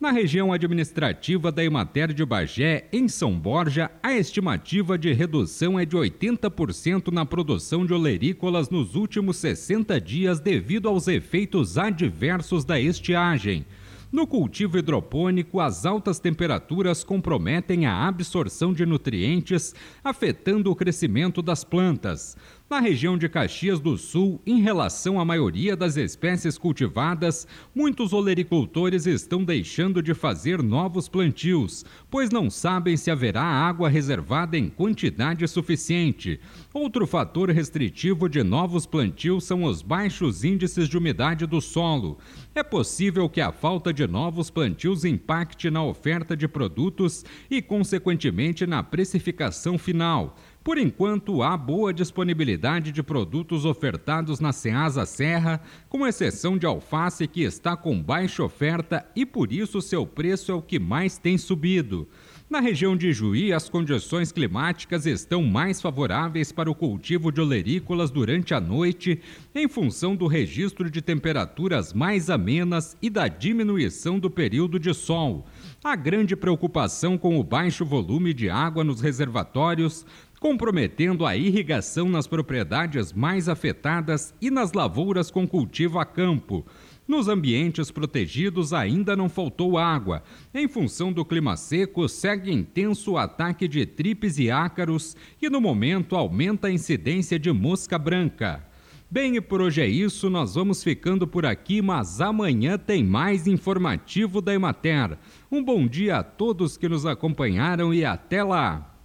Na região administrativa da Emater de Bagé, em São Borja, a estimativa de redução é de 80% na produção de olerícolas nos últimos 60 dias devido aos efeitos adversos da estiagem. No cultivo hidropônico, as altas temperaturas comprometem a absorção de nutrientes, afetando o crescimento das plantas. Na região de Caxias do Sul, em relação à maioria das espécies cultivadas, muitos olericultores estão deixando de fazer novos plantios, pois não sabem se haverá água reservada em quantidade suficiente. Outro fator restritivo de novos plantios são os baixos índices de umidade do solo. É possível que a falta de novos plantios impacte na oferta de produtos e, consequentemente, na precificação final. Por enquanto, há boa disponibilidade de produtos ofertados na Ceasa Serra, com exceção de alface que está com baixa oferta e por isso seu preço é o que mais tem subido. Na região de Juí, as condições climáticas estão mais favoráveis para o cultivo de olerícolas durante a noite, em função do registro de temperaturas mais amenas e da diminuição do período de sol. A grande preocupação com o baixo volume de água nos reservatórios comprometendo a irrigação nas propriedades mais afetadas e nas lavouras com cultivo a campo. Nos ambientes protegidos ainda não faltou água. Em função do clima seco, segue intenso o ataque de tripes e ácaros e no momento aumenta a incidência de mosca branca. Bem, e por hoje é isso, nós vamos ficando por aqui, mas amanhã tem mais informativo da Emater. Um bom dia a todos que nos acompanharam e até lá!